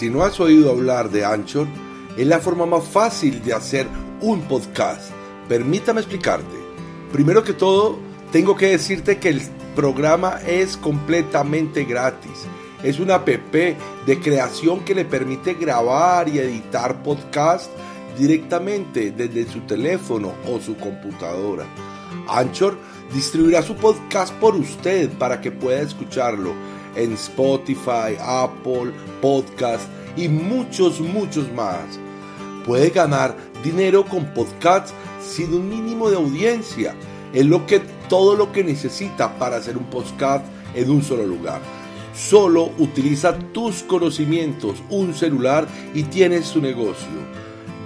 Si no has oído hablar de Anchor, es la forma más fácil de hacer un podcast. Permítame explicarte. Primero que todo, tengo que decirte que el programa es completamente gratis es una app de creación que le permite grabar y editar podcast directamente desde su teléfono o su computadora. Anchor distribuirá su podcast por usted para que pueda escucharlo en Spotify, Apple, Podcast y muchos, muchos más. Puede ganar dinero con podcasts sin un mínimo de audiencia. Es lo que todo lo que necesita para hacer un podcast en un solo lugar. Solo utiliza tus conocimientos, un celular y tienes tu negocio.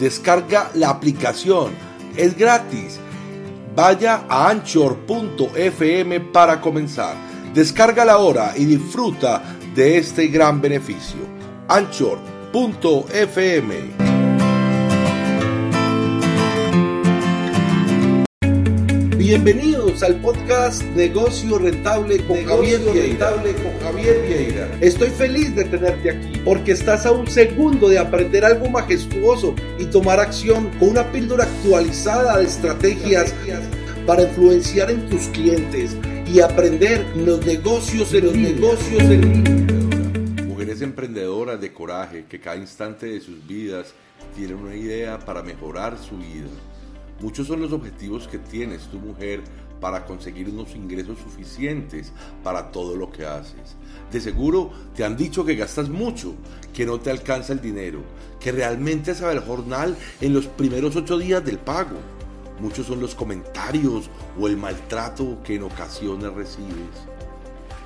Descarga la aplicación, es gratis. Vaya a anchor.fm para comenzar. Descárgala ahora y disfruta de este gran beneficio. Anchor.fm Bienvenidos al podcast Negocio Rentable con, Javier, Rentable con Javier Vieira. Estoy feliz de tenerte aquí porque estás a un segundo de aprender algo majestuoso y tomar acción con una píldora actualizada de estrategias para influenciar en tus clientes y aprender los negocios de los negocios en línea. Mujeres emprendedoras de coraje que cada instante de sus vidas tienen una idea para mejorar su vida Muchos son los objetivos que tienes tu mujer para conseguir unos ingresos suficientes para todo lo que haces. De seguro te han dicho que gastas mucho, que no te alcanza el dinero, que realmente sabe el jornal en los primeros ocho días del pago. Muchos son los comentarios o el maltrato que en ocasiones recibes.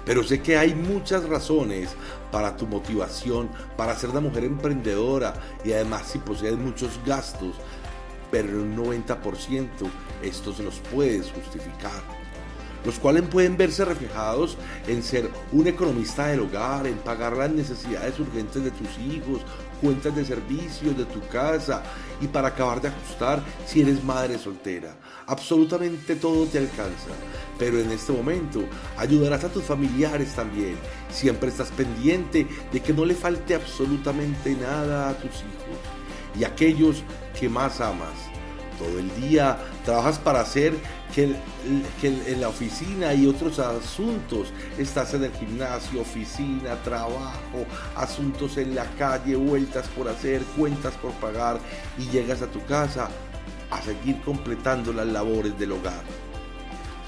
Pero sé que hay muchas razones para tu motivación, para ser una mujer emprendedora y además si posees muchos gastos, pero en un 90% estos los puedes justificar, los cuales pueden verse reflejados en ser un economista del hogar, en pagar las necesidades urgentes de tus hijos, cuentas de servicios de tu casa y para acabar de ajustar si eres madre soltera. Absolutamente todo te alcanza, pero en este momento ayudarás a tus familiares también. Siempre estás pendiente de que no le falte absolutamente nada a tus hijos y aquellos que más amas. Todo el día trabajas para hacer que, en la oficina y otros asuntos. Estás en el gimnasio, oficina, trabajo, asuntos en la calle, vueltas por hacer, cuentas por pagar y llegas a tu casa a seguir completando las labores del hogar.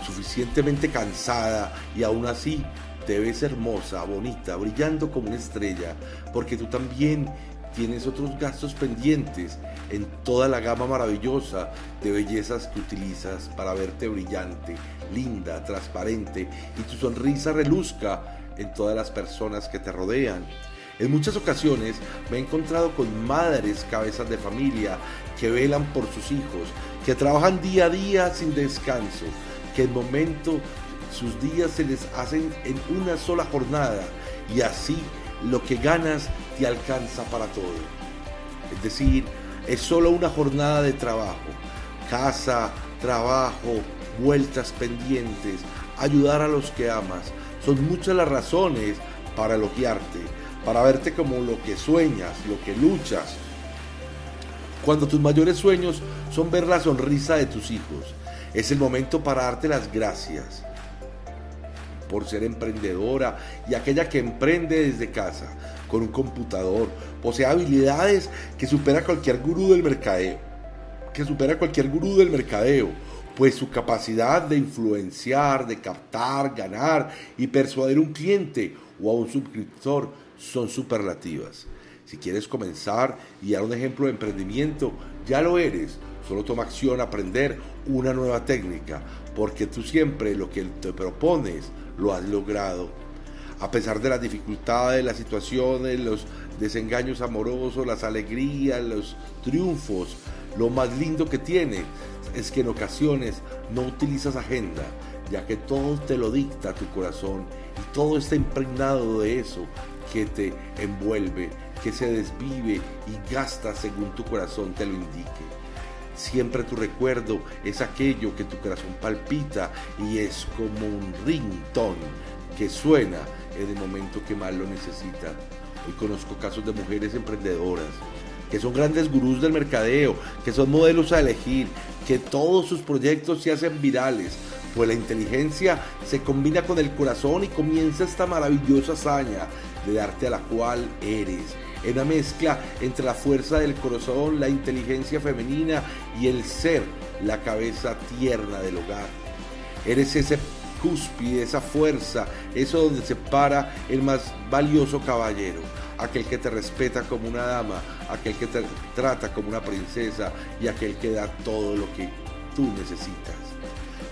Suficientemente cansada y aún así te ves hermosa, bonita, brillando como una estrella, porque tú también tienes otros gastos pendientes en toda la gama maravillosa de bellezas que utilizas para verte brillante, linda, transparente y tu sonrisa reluzca en todas las personas que te rodean. En muchas ocasiones me he encontrado con madres cabezas de familia que velan por sus hijos, que trabajan día a día sin descanso, que en momento sus días se les hacen en una sola jornada y así lo que ganas alcanza para todo. Es decir, es solo una jornada de trabajo. Casa, trabajo, vueltas pendientes, ayudar a los que amas. Son muchas las razones para elogiarte, para verte como lo que sueñas, lo que luchas. Cuando tus mayores sueños son ver la sonrisa de tus hijos, es el momento para darte las gracias por ser emprendedora y aquella que emprende desde casa con un computador, posee habilidades que supera cualquier gurú del mercadeo, que supera cualquier gurú del mercadeo, pues su capacidad de influenciar, de captar, ganar y persuadir un cliente o a un suscriptor son superlativas. Si quieres comenzar y dar un ejemplo de emprendimiento, ya lo eres. Solo toma acción a aprender una nueva técnica, porque tú siempre lo que te propones lo has logrado. A pesar de las dificultades, las situaciones, los desengaños amorosos, las alegrías, los triunfos, lo más lindo que tiene es que en ocasiones no utilizas agenda, ya que todo te lo dicta tu corazón y todo está impregnado de eso que te envuelve, que se desvive y gasta según tu corazón te lo indique. Siempre tu recuerdo es aquello que tu corazón palpita y es como un ringtone que suena en el momento que más lo necesita. Hoy conozco casos de mujeres emprendedoras que son grandes gurús del mercadeo, que son modelos a elegir, que todos sus proyectos se hacen virales, pues la inteligencia se combina con el corazón y comienza esta maravillosa hazaña de darte a la cual eres en una mezcla entre la fuerza del corazón, la inteligencia femenina y el ser, la cabeza tierna del hogar. Eres ese cúspide, esa fuerza, eso donde se para el más valioso caballero, aquel que te respeta como una dama, aquel que te trata como una princesa y aquel que da todo lo que tú necesitas.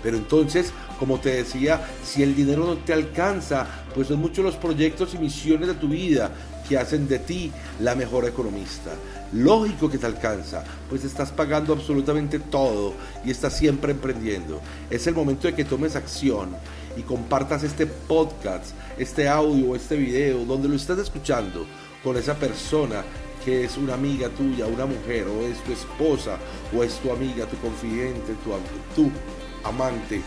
Pero entonces, como te decía, si el dinero no te alcanza, pues son muchos los proyectos y misiones de tu vida que hacen de ti la mejor economista. Lógico que te alcanza, pues estás pagando absolutamente todo y estás siempre emprendiendo. Es el momento de que tomes acción y compartas este podcast, este audio este video, donde lo estás escuchando con esa persona que es una amiga tuya, una mujer, o es tu esposa, o es tu amiga, tu confidente, tu, tu amante,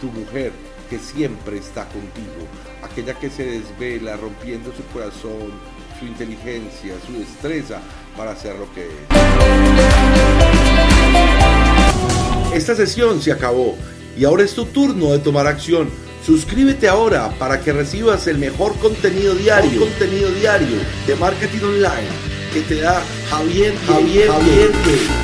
tu mujer, que siempre está contigo, aquella que se desvela rompiendo su corazón, su inteligencia, su destreza para hacer lo que es. Esta sesión se acabó y ahora es tu turno de tomar acción. Suscríbete ahora para que recibas el mejor contenido diario, contenido diario de marketing online que te da Javier Javier Javier.